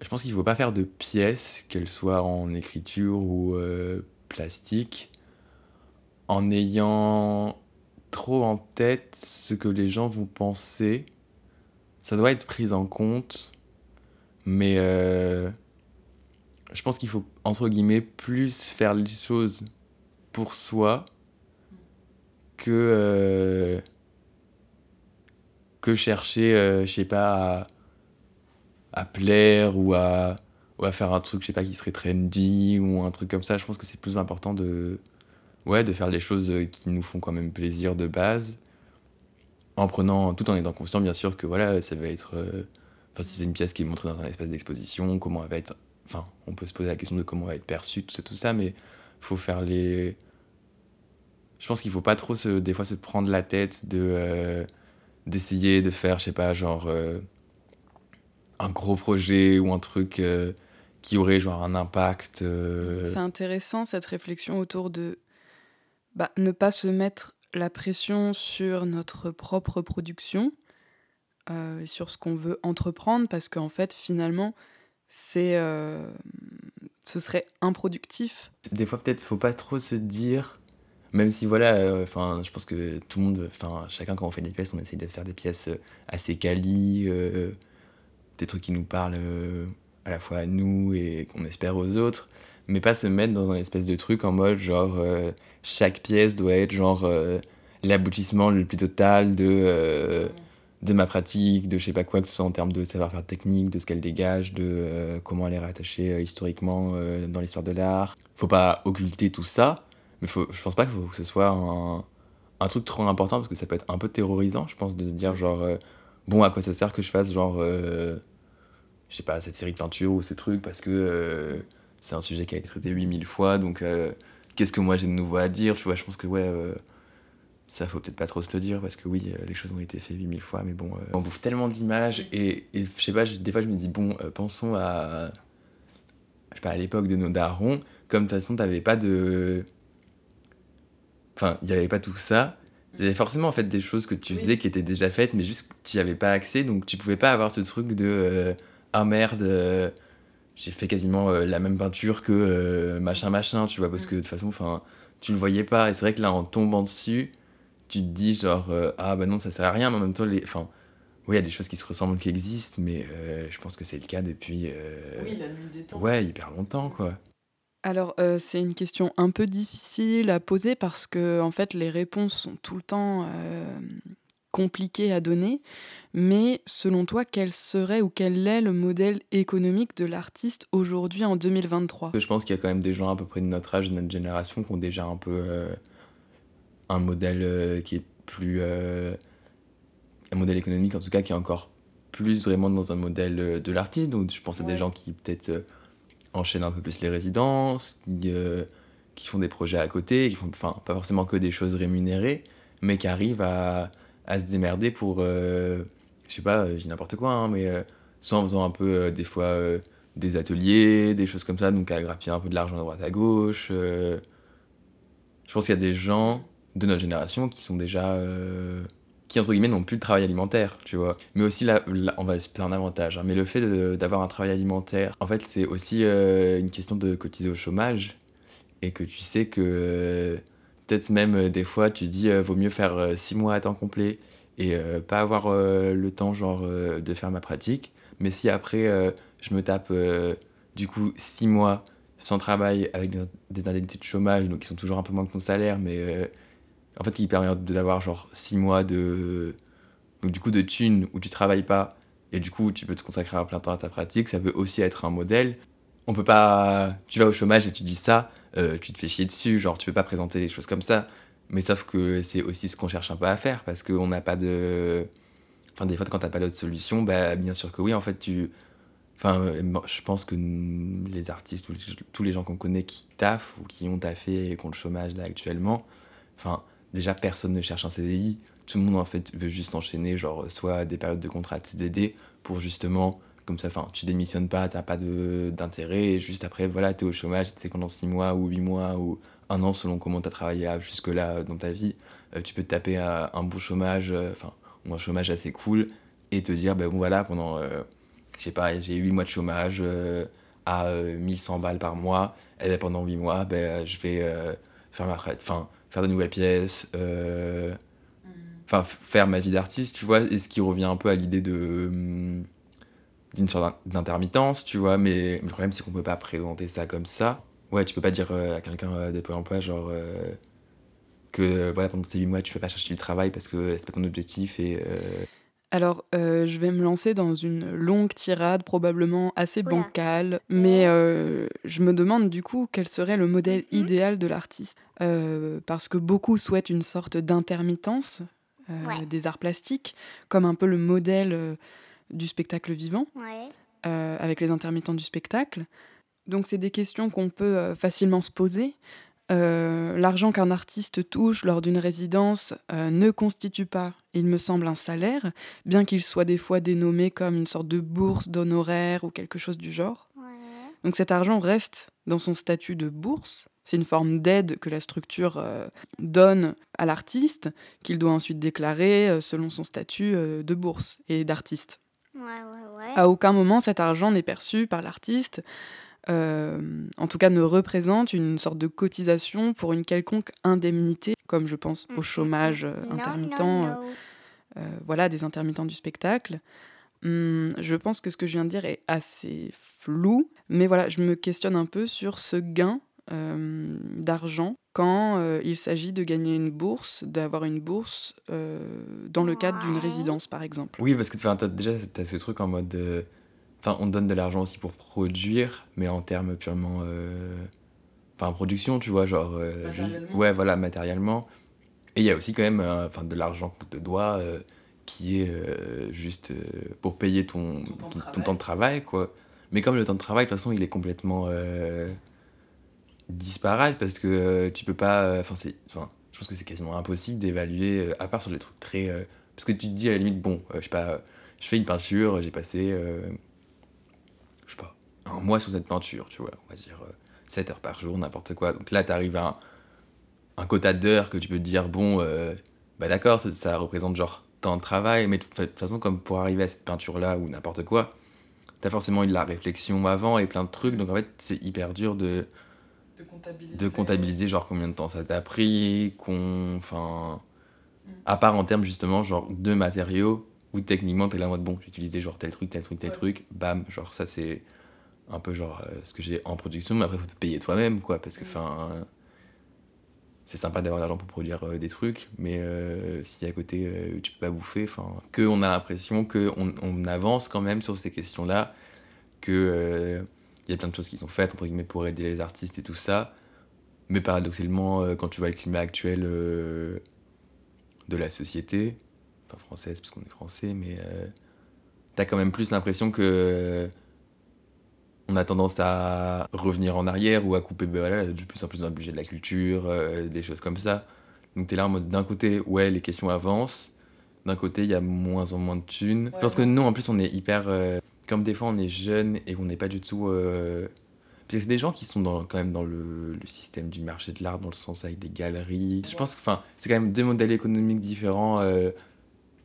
je pense qu'il ne faut pas faire de pièces, qu'elles soient en écriture ou euh, plastique, en ayant trop en tête ce que les gens vont penser. Ça doit être pris en compte, mais euh, je pense qu'il faut, entre guillemets, plus faire les choses pour soi que, euh, que chercher, je sais pas, à à plaire ou à, faire un truc, je sais pas, qui serait trendy ou un truc comme ça. Je pense que c'est plus important de, ouais, de faire les choses qui nous font quand même plaisir de base. En prenant, tout en étant conscient, bien sûr, que voilà, ça va être. Euh, si c'est une pièce qui est montrée dans un espace d'exposition, comment elle va être. Enfin, on peut se poser la question de comment elle va être perçue, tout ça, tout ça, mais faut faire les. Je pense qu'il faut pas trop, se, des fois, se prendre la tête de. Euh, d'essayer de faire, je sais pas, genre. Euh, un gros projet ou un truc euh, qui aurait genre un impact. Euh. C'est intéressant cette réflexion autour de bah, ne pas se mettre la pression sur notre propre production euh, et sur ce qu'on veut entreprendre parce qu'en fait finalement c'est ce serait improductif Des fois, peut-être, faut pas trop se dire. Même si, voilà, euh, enfin, je pense que tout le monde, enfin, chacun, quand on fait des pièces, on essaye de faire des pièces assez quali, euh, des trucs qui nous parlent à la fois à nous et qu'on espère aux autres, mais pas se mettre dans un espèce de truc en mode genre chaque pièce doit être genre l'aboutissement le plus total de de ma pratique, de je sais pas quoi, que ce soit en termes de savoir-faire technique, de ce qu'elle dégage, de euh, comment elle est rattachée euh, historiquement euh, dans l'histoire de l'art. Faut pas occulter tout ça, mais faut, je pense pas qu'il faut que ce soit un, truc trop important parce que ça peut être un peu terrorisant, je pense, de se dire genre, bon, à quoi ça sert que je fasse genre, je sais pas, cette série de peintures ou ces trucs parce que c'est un sujet qui a été traité 8000 fois, donc qu'est-ce que moi j'ai de nouveau à dire, tu vois, je pense que ouais ça faut peut-être pas trop se le dire parce que oui, euh, les choses ont été faites 8000 fois, mais bon, euh, on bouffe tellement d'images et, et je sais pas, des fois je me dis, bon, euh, pensons à. Je sais pas, à l'époque de nos darons, comme de toute façon t'avais pas de. Enfin, il n'y avait pas tout ça. Il y avait forcément en fait des choses que tu faisais qui étaient déjà faites, mais juste tu n'y avais pas accès, donc tu pouvais pas avoir ce truc de. ah merde, j'ai fait quasiment la même peinture que machin machin, tu vois, parce que de toute façon, enfin, tu le voyais pas, et c'est vrai que là en tombant dessus tu te dis genre euh, ah bah non ça sert à rien mais en même temps les enfin oui il y a des choses qui se ressemblent qui existent mais euh, je pense que c'est le cas depuis euh, oui, la nuit des temps. ouais hyper longtemps quoi alors c'est une question un peu difficile à poser parce que en fait les réponses sont tout le temps compliquées à donner mais selon toi quel serait ou quel est le modèle économique de l'artiste aujourd'hui en 2023 je pense qu'il y a quand même des gens à peu près de notre âge de notre génération qui ont déjà un peu un modèle euh, qui est plus. Euh, un modèle économique en tout cas qui est encore plus vraiment dans un modèle euh, de l'artiste. Donc je pense à des gens qui peut-être enchaînent un peu plus les résidences, qui, qui, font des projets à côté, qui font enfin pas forcément que des choses rémunérées, mais qui arrivent à, se démerder pour, je sais pas, j'ai n'importe quoi, hein, mais soit en faisant un peu des fois des ateliers, des choses comme ça, donc à grappiller un peu de l'argent à droite à gauche. je pense qu'il y a des gens de notre génération qui sont déjà. Euh, qui, entre guillemets, n'ont plus de travail alimentaire, tu vois. Mais aussi, là, on va c'est un avantage. Hein. mais le fait d'avoir un travail alimentaire, en fait, c'est aussi euh, une question de cotiser au chômage. Et que tu sais que. Euh, peut-être même des fois, tu dis, vaut mieux faire six mois à temps complet et pas avoir le temps, genre, de faire ma pratique. Mais si après, je me tape, du coup, six mois sans travail avec des, indemnités de chômage, donc qui sont toujours un peu moins que ton salaire, mais en fait, qui permet d'avoir genre 6 mois de. Donc, du coup, de thunes où tu travailles pas et du coup, tu peux te consacrer à plein temps à ta pratique. Ça peut aussi être un modèle. On peut pas. Tu vas au chômage et tu dis ça, euh, tu te fais chier dessus, genre, tu peux pas présenter les choses comme ça. Mais sauf que c'est aussi ce qu'on cherche un peu à faire parce qu'on n'a pas de. Enfin, des fois, quand t'as pas d'autre solution, bah, bien sûr que oui, en fait, tu. Enfin, je pense que les artistes, tous les gens qu'on connaît qui taffent ou qui ont taffé et qui ont le chômage là actuellement, enfin, déjà personne ne cherche un CDI, tout le monde en fait veut juste enchaîner genre soit des périodes de contrat de CDD pour justement comme ça enfin tu démissionnes pas, t'as pas d'intérêt et juste après voilà t'es au chômage, tu sais pendant 6 mois ou 8 mois ou un an selon comment t'as travaillé jusque là dans ta vie, euh, tu peux te taper un, bon chômage, euh, enfin ou un chômage assez cool et te dire ben bon voilà pendant euh, je sais pas j'ai 8 mois de chômage à 1100 balles par mois et ben pendant 8 mois ben je vais faire ma enfin faire de nouvelles pièces, euh, enfin faire ma vie d'artiste, tu vois, et ce qui revient un peu à l'idée de hum, d'une sorte d'intermittence, tu vois, mais le problème c'est qu'on peut pas présenter ça comme ça. Ouais, tu peux pas dire euh, à quelqu'un euh, de Pôle emploi genre que voilà pendant ces 8 mois tu peux pas chercher du travail parce que c'est pas ton objectif et alors, euh, je vais me lancer dans une longue tirade, probablement assez bancale, mais euh, je me demande du coup quel serait le modèle mmh idéal de l'artiste. Euh, parce que beaucoup souhaitent une sorte d'intermittence des arts plastiques, comme un peu le modèle du spectacle vivant, avec les intermittents du spectacle. Donc, c'est des questions qu'on peut facilement se poser. Euh, l'argent qu'un artiste touche lors d'une résidence euh, ne constitue pas, il me semble, un salaire, bien qu'il soit des fois dénommé comme une sorte de bourse d'honoraires ou quelque chose du genre. Donc cet argent reste dans son statut de bourse. C'est une forme d'aide que la structure euh, donne à l'artiste, qu'il doit ensuite déclarer selon son statut de bourse et d'artiste. à aucun moment cet argent n'est perçu par l'artiste en tout cas ne représente une sorte de cotisation pour une quelconque indemnité, comme je pense au chômage intermittent, voilà, des intermittents du spectacle. Hum, je pense que ce que je viens de dire est assez flou, mais voilà, je me questionne un peu sur ce gain euh, d'argent quand euh, il s'agit de gagner une bourse, d'avoir une bourse euh, dans le cadre d'une résidence, par exemple. Oui, parce que as, déjà, tu as ce truc en mode. Enfin, on donne de l'argent aussi pour produire, mais en termes purement. Enfin, production, tu vois, genre. ouais, voilà, matériellement. Et il y a aussi quand même enfin de l'argent qu'on te doit qui est euh, juste euh, pour payer ton, ton, temps de travail, quoi. Mais comme le temps de travail, de toute façon, il est complètement euh, disparate parce que tu peux pas. Enfin, c'est. Enfin, je pense que c'est quasiment impossible d'évaluer, à part sur des trucs très. parce que tu te dis à la limite, bon, je sais pas, je fais une peinture, j'ai passé. Je sais pas, un mois sur cette peinture, tu vois, on va dire 7 heures par jour, n'importe quoi. Donc là, tu arrives à un, un quota d'heures que tu peux te dire, bon, bah d'accord, ça, ça représente genre temps de travail, mais de toute façon, comme pour arriver à cette peinture-là ou n'importe quoi, t'as forcément eu de la réflexion avant et plein de trucs, donc en fait, c'est hyper dur de, de comptabiliser, genre combien de temps ça t'a pris, qu'on. Enfin. Mm. À part en termes justement, genre de matériaux, où techniquement t'es là en mode bon, j'ai utilisé genre tel truc, tel truc, tel truc, bam, genre ça c'est un peu genre euh, ce que j'ai en production, mais après faut te payer toi-même, quoi, parce que mm. enfin c'est sympa d'avoir l'argent pour produire euh, des trucs, mais euh, si à côté tu peux pas bouffer, enfin, que on a l'impression que on, avance quand même sur ces questions-là, que il y a plein de choses qui sont faites entre guillemets pour aider les artistes et tout ça, mais paradoxalement, quand tu vois le climat actuel de la société, enfin française parce qu'on est français, mais tu as quand même plus l'impression que on a tendance à revenir en arrière ou à couper ben voilà, de plus en plus dans le budget de la culture, euh, des choses comme ça. Donc tu es là en mode d'un côté, ouais, les questions avancent, d'un côté, il y a moins en moins de thunes. Parce que nous, en plus, on est hyper. Euh, comme des fois, on est jeune et on n'est pas du tout. Euh... Puis c'est des gens qui sont dans, quand même dans le, le système du marché de l'art, dans le sens avec des galeries. Je pense que c'est quand même deux modèles économiques différents. Euh,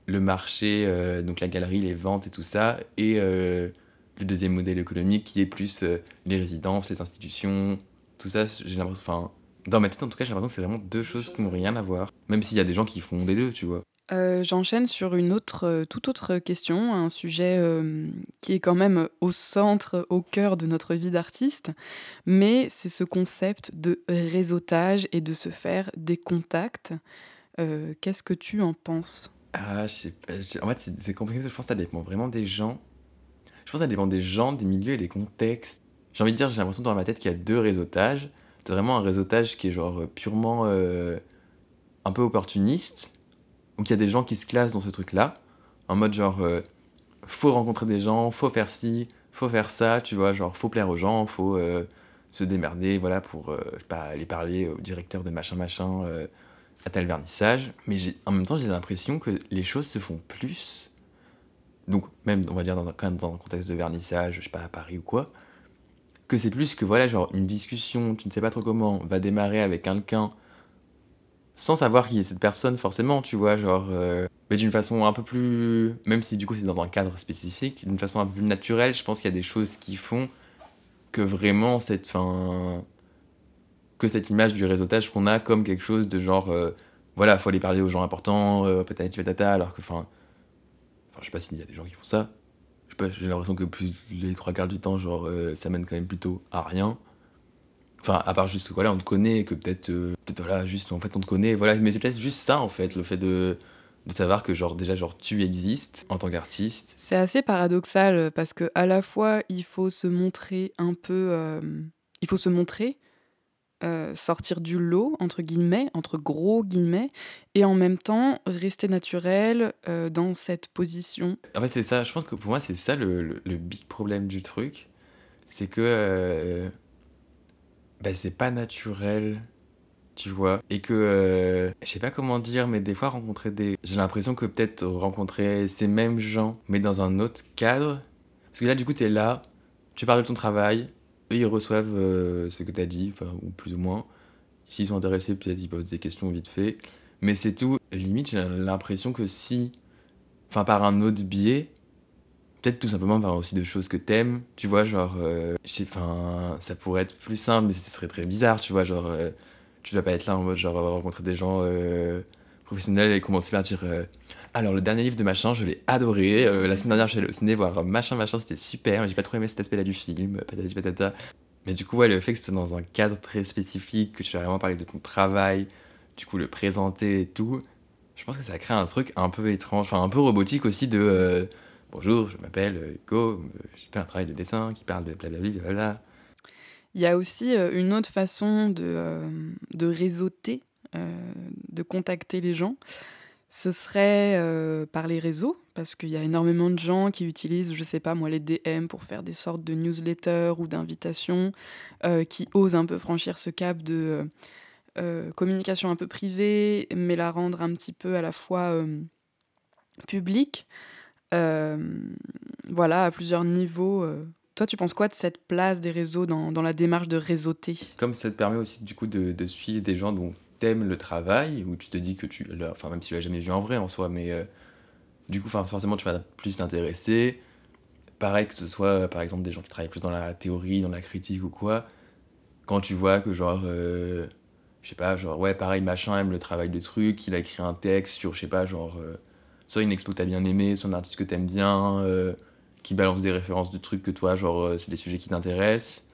le marché, donc la galerie, les ventes et tout ça, et le deuxième modèle économique qui est plus euh, les résidences, les institutions, tout ça, j'ai l'impression, enfin, dans ma tête en tout cas, j'ai l'impression que c'est vraiment deux choses qui n'ont rien à voir, même s'il y a des gens qui font des deux, tu vois. Euh, j'enchaîne sur une autre, euh, toute autre question, un sujet qui est quand même au centre, au cœur de notre vie d'artiste, mais c'est ce concept de réseautage et de se faire des contacts. Qu'est-ce que tu en penses? Ah, je sais pas. En fait, c'est compliqué, je pense que ça dépend vraiment des gens. Je pense que ça dépend des gens, des milieux et des contextes. J'ai envie de dire, j'ai l'impression dans ma tête qu'il y a deux réseautages. C'est vraiment un réseautage qui est genre euh, purement euh, un peu opportuniste. Donc il y a des gens qui se classent dans ce truc-là. En mode genre, euh, faut rencontrer des gens, faut faire ci, faut faire ça, tu vois, genre faut plaire aux gens, faut se démerder, voilà, pour pas aller parler au directeur de machin machin à tel vernissage. Mais en même temps, j'ai l'impression que les choses se font plus donc même on va dire dans, quand même dans un contexte de vernissage, je sais pas à Paris ou quoi, que c'est plus que voilà genre une discussion, tu ne sais pas trop comment, va démarrer avec quelqu'un sans savoir qui est cette personne forcément, tu vois, genre euh, mais d'une façon un peu plus, même si du coup c'est dans un cadre spécifique, d'une façon un peu plus naturelle, je pense qu'il y a des choses qui font que vraiment cette fin que cette image du réseautage qu'on a comme quelque chose de genre euh, voilà, faut aller parler aux gens importants, euh, patati patata alors que enfin je sais pas s'il y a des gens qui font ça. Je sais pas, j'ai l'impression que plus les trois quarts du temps, genre, euh, ça mène quand même plutôt à rien. Enfin, à part juste que voilà, on te connaît, que peut-être, euh, peut-être voilà, juste en fait on te connaît, voilà, mais c'est peut-être juste ça en fait, le fait de, de savoir que genre déjà genre tu existes en tant qu'artiste. C'est assez paradoxal parce que à la fois il faut se montrer un peu, euh, il faut se montrer, euh, sortir du lot, entre guillemets, entre gros guillemets, et en même temps rester naturel euh, dans cette position. En fait, c'est ça, je pense que pour moi, c'est ça le, le, big problème du truc. C'est que euh, bah, c'est pas naturel, tu vois. Et que, je sais pas comment dire, mais des fois, rencontrer des. J'ai l'impression que peut-être rencontrer ces mêmes gens, mais dans un autre cadre. Parce que là, du coup, t'es là, tu parles de ton travail, ils reçoivent euh, ce que tu as dit, ou plus ou moins. S'ils sont intéressés, peut-être ils posent des questions vite fait. Mais c'est tout. Limite, j'ai l'impression que si, enfin par un autre biais, peut-être tout simplement parler aussi de choses que t'aimes, tu vois, genre, euh, enfin, ça pourrait être plus simple, mais ce serait très bizarre, tu vois, genre, euh, tu dois pas être là en mode, genre, rencontrer des gens euh, professionnels et commencer par dire, euh, alors le dernier livre de machin, je l'ai adoré, la semaine dernière, je suis allé au ciné voir machin, machin, c'était super, j'ai pas trop aimé cet aspect-là du film, patati patata. Mais du coup, le fait que ce soit dans un cadre très spécifique, que tu vas vraiment parler de ton travail, du coup, le présenter et tout, je pense que ça crée un truc un peu étrange, enfin, un peu robotique aussi de Bonjour, je m'appelle Hugo, j'ai fait un travail de dessin qui parle de blablabla. Il y a aussi euh, une autre façon de, euh, de réseauter, euh, de contacter les gens. Ce serait par les réseaux, parce qu'il y a énormément de gens qui utilisent, je sais pas moi, les DM pour faire des sortes de newsletters ou d'invitations, qui osent un peu franchir ce cap de communication un peu privée, mais la rendre un petit peu à la fois publique. Euh, voilà, à plusieurs niveaux. Euh. Toi, tu penses quoi de cette place des réseaux dans, dans la démarche de réseauter? Comme ça te permet aussi du coup de, de suivre des gens dont t'aimes le travail, où tu te dis que tu... Enfin, même si tu l'as jamais vu en vrai en soi, mais euh, du coup, forcément, tu vas plus t'intéresser. Pareil que ce soit, par exemple, des gens qui travaillent plus dans la théorie, dans la critique ou quoi. Quand tu vois que genre... je sais pas, genre, ouais, pareil, machin aime le travail de truc, il a écrit un texte sur, je sais pas, genre soit une expo que t'as bien aimé, soit un artiste que t'aimes bien, euh, qui balance des références de trucs que toi, genre, euh, c'est des sujets qui t'intéressent.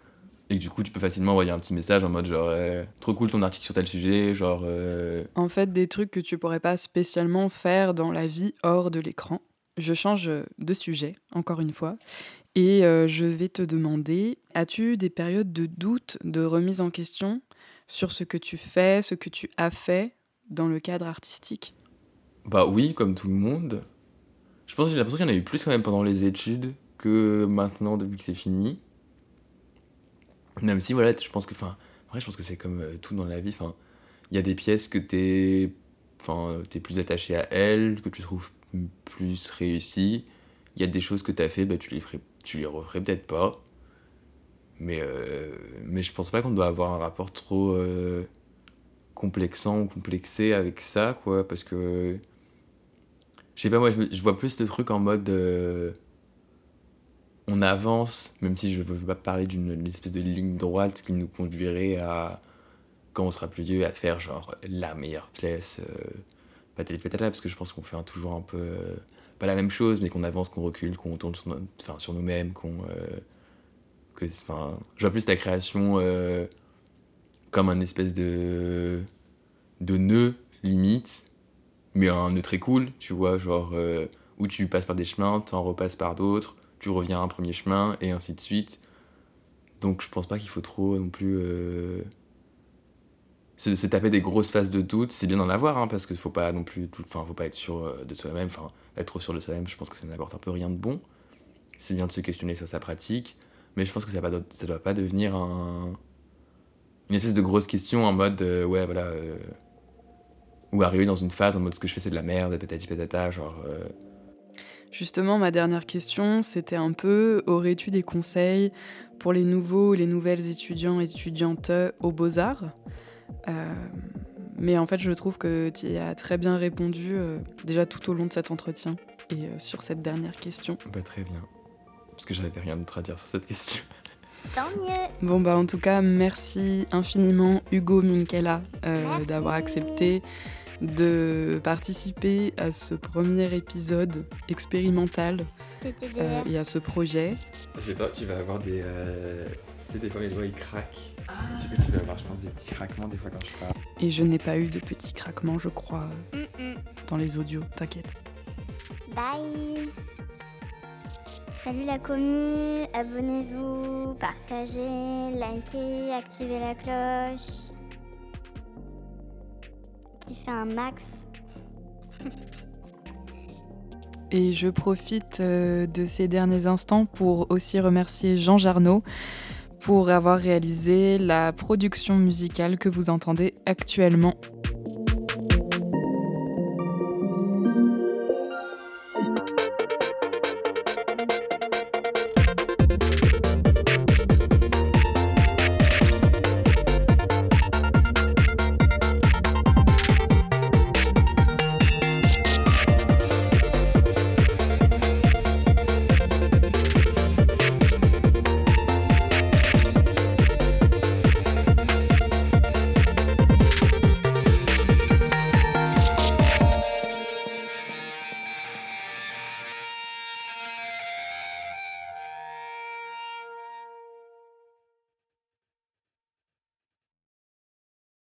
Et du coup, tu peux facilement envoyer un petit message en mode genre, trop cool ton article sur tel sujet, genre. Euh, en fait, des trucs que tu pourrais pas spécialement faire dans la vie hors de l'écran. Je change de sujet, encore une fois. Et je vais te demander, as-tu des périodes de doute, de remise en question sur ce que tu fais, ce que tu as fait dans le cadre artistique? Bah oui, comme tout le monde. Je pense que j'ai l'impression qu'il y en a eu plus quand même pendant les études que maintenant depuis que c'est fini. Même si voilà, je pense que enfin je pense que c'est comme euh, tout dans la vie, enfin il y a des pièces que t'es enfin t'es plus attaché à elles, que tu trouves plus réussies. Il y a des choses que t'as fait, bah tu les ferais tu les referais peut-être pas. Mais euh, mais je pense pas qu'on doit avoir un rapport trop euh, complexant ou complexé avec ça quoi parce que je sais pas, moi, je, vois plus le truc en mode. Euh, on avance, même si je veux pas parler d'une espèce de ligne droite qui nous conduirait à. Quand on sera plus vieux, à faire genre la meilleure pièce. Euh, patati patata, parce que je pense qu'on fait toujours un peu. Euh, pas la même chose, mais qu'on avance, qu'on recule, qu'on tourne sur, enfin, sur nous-mêmes, qu'on. Euh, je vois plus la création comme un espèce de. de nœud, limite mais un nœud très cool, tu vois, genre euh, où tu passes par des chemins, t'en repasses par d'autres, tu reviens à un premier chemin, et ainsi de suite. Donc je pense pas qu'il faut trop non plus euh, se, taper des grosses phases de doute. C'est bien d'en avoir, hein, parce qu'il faut pas non plus, enfin faut pas être sûr euh, de soi-même, enfin être trop sûr de soi-même, je pense que ça n'apporte un peu rien de bon. C'est bien de se questionner sur sa pratique, mais je pense que ça, ne doit pas devenir un, une espèce de grosse question en mode ouais voilà ou arriver dans une phase en mode ce que je fais c'est de la merde, patati patata, genre. Euh. Justement, ma dernière question, c'était un peu aurais-tu des conseils pour les nouveaux les nouvelles étudiants et étudiantes aux Beaux-Arts? Euh, Mais en fait, je trouve que tu y as très bien répondu euh, déjà tout au long de cet entretien et sur cette dernière question. Bah, très bien. Parce que j'avais rien d'autre à dire sur cette question. Tant mieux. Bon bah en tout cas merci infiniment Hugo Minkela d'avoir accepté de participer à ce premier épisode expérimental euh, et à ce projet. Je sais pas, tu vas avoir des. Euh... Tu sais, des fois mes doigts ils craquent. Ah. Coup, tu vas avoir, je pense, des petits craquements des fois quand je parle. Et je n'ai pas eu de petits craquements, je crois, dans les audios, t'inquiète. Bye Salut la commu, abonnez-vous, partagez, likez, activez la cloche un max. Et je profite euh, de ces derniers instants pour aussi remercier Jean Jarnot pour avoir réalisé la production musicale que vous entendez actuellement.